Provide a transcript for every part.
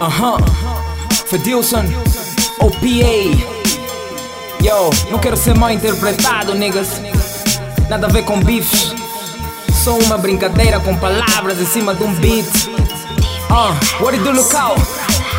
Aham, Fedilson, OPA. Yo, não quero ser mal interpretado, niggas. Nada a ver com bifes. Só uma brincadeira com palavras em cima de um beat. Uh, what do local?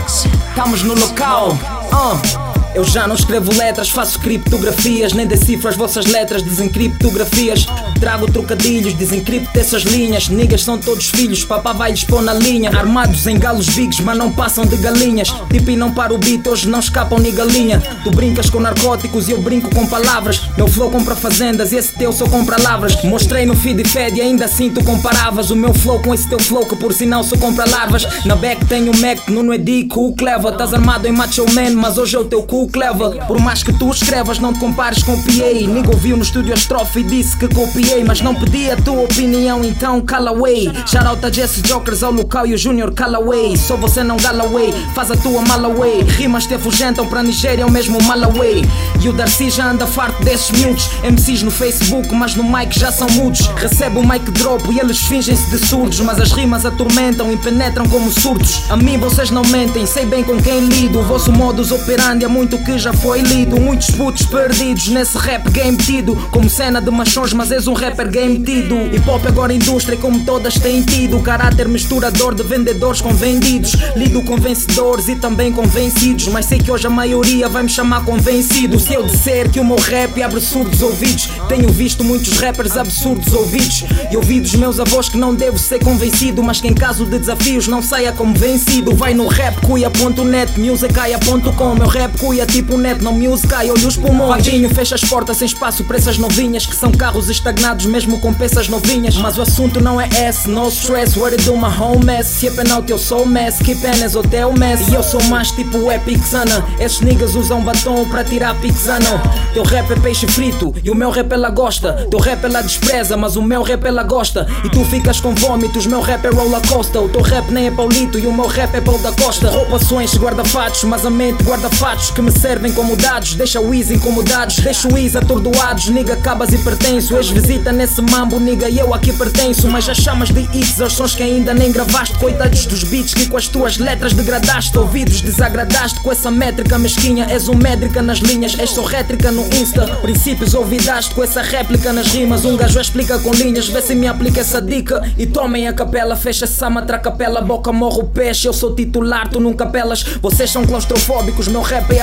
Estamos no local. Uh. Eu já não escrevo letras, faço criptografias, nem decifro as vossas letras, desencriptografias. Trago trocadilhos, desencripto essas linhas. Niggas são todos filhos, papá vai lhes pôr na linha. Armados em galos bigs, mas não passam de galinhas. Tipo e não para o beat, hoje não escapam nem galinha. Tu brincas com narcóticos e eu brinco com palavras. Meu flow compra fazendas e esse teu só compra lavras. Mostrei no feed e fed e ainda assim tu comparavas o meu flow com esse teu flow que por sinal só compra larvas. Na back tenho Mac, Nuno é o Cleva. Tás armado em macho man, mas hoje é o teu cu leva. Por mais que tu escrevas, não te compares com PA. Ninguém ouviu no estúdio a estrofe e disse que copiei. Mas não pedi a tua opinião, então cala away. Shout a Jesse Jokers ao local e o Junior Callaway. Só você não Galloway, faz a tua malaway. Rimas te afugentam para Nigéria, é o mesmo Malaway. E o Darcy já anda farto desses miúdos. MCs no Facebook, mas no mic já são mudos. Recebe o mic drop e eles fingem-se de surdos. Mas as rimas atormentam e penetram como surtos. A mim vocês não mentem, sei bem com quem lido. O vosso modus operandi é muito que já foi lido. Muitos putos perdidos nesse rap game tido. Como cena de machões, mas és um rapper game tido. Hip hop agora indústria, como todas têm tido. Caráter misturador de vendedores com vendidos. Lido com vencedores e também com vencidos. Mas sei que hoje a maioria vai me chamar convencido. Se eu disser que o meu rap abre surdos ouvidos, tenho visto muitos rappers absurdos ouvidos. E ouvidos meus avós que não devo ser convencido. Mas que em caso de desafios não saia como vencido. Vai no rapcuia.net, musicaia.com. Meu rap cuia tipo net, não music, olho os pulmões. Vadinho fecha as portas sem espaço para essas novinhas que são carros estagnados mesmo com peças novinhas. Mas o assunto não é esse, no stress, it do my home mess. Sipping out, eu sou mess, keep is hotel mess. E eu sou mais tipo Epic Sana. Esses niggas usam batom para tirar pixano. Teu rap é peixe frito e o meu rap ela gosta. Teu rap ela despreza, mas o meu rap ela gosta. E tu ficas com vômitos, meu rap é roller coaster. O teu rap nem é Paulito e o meu rap é Paulo da Costa. Roupações, guarda-fatos, mas a mente guarda-fatos que me servem como dados. Deixa o Easy incomodados, deixa o Easy atordoados. Niga, acabas e pertenço. Ex-visita nesse mambo, niga, eu aqui pertenço. Mas já chamas de hits aos sons que ainda nem gravaste. Coitados dos beats que com as tuas letras degradaste. Ouvidos desagradaste com essa métrica mesquinha. És um métrica nas linhas, és só rétrica no Insta. Princípios ouvidaste com essa réplica nas rimas. Um gajo explica com linhas, vê se me aplica essa dica. E tomem a capela, fecha essa matra capela. Boca morre o peixe, eu sou titular, tu nunca pelas. Vocês são claustrofóbicos, meu rap é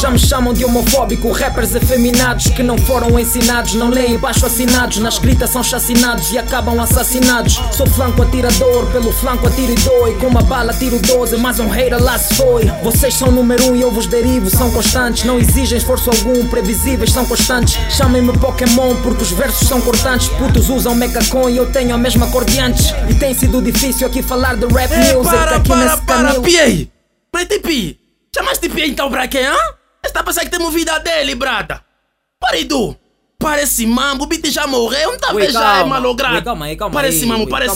Já me chamam de homofóbico. Rappers efeminados que não foram ensinados, não leem baixo assinados. Na escrita são chacinados e acabam assassinados. Sou flanco atirador, pelo flanco atiro e doi. Com uma bala tiro 12, mas um hater lá se foi. Vocês são número um e eu vos derivo, são constantes. Não exigem esforço algum, previsíveis, são constantes. Chamem-me Pokémon porque os versos são cortantes. Putos usam Mecacon e eu tenho a mesma cor de antes. E tem sido difícil aqui falar de rap Ei, music para, aqui para, nesse para, canil. Pi! Prete Pi! Chamaste Pi então pra quem, hã? Está a pensar que temos vida dele, brada? Para Edu! Parece mambo, o beat já morreu, não tá já é malogrado. Calma aí, calma Parece aí, mambo, ui, parece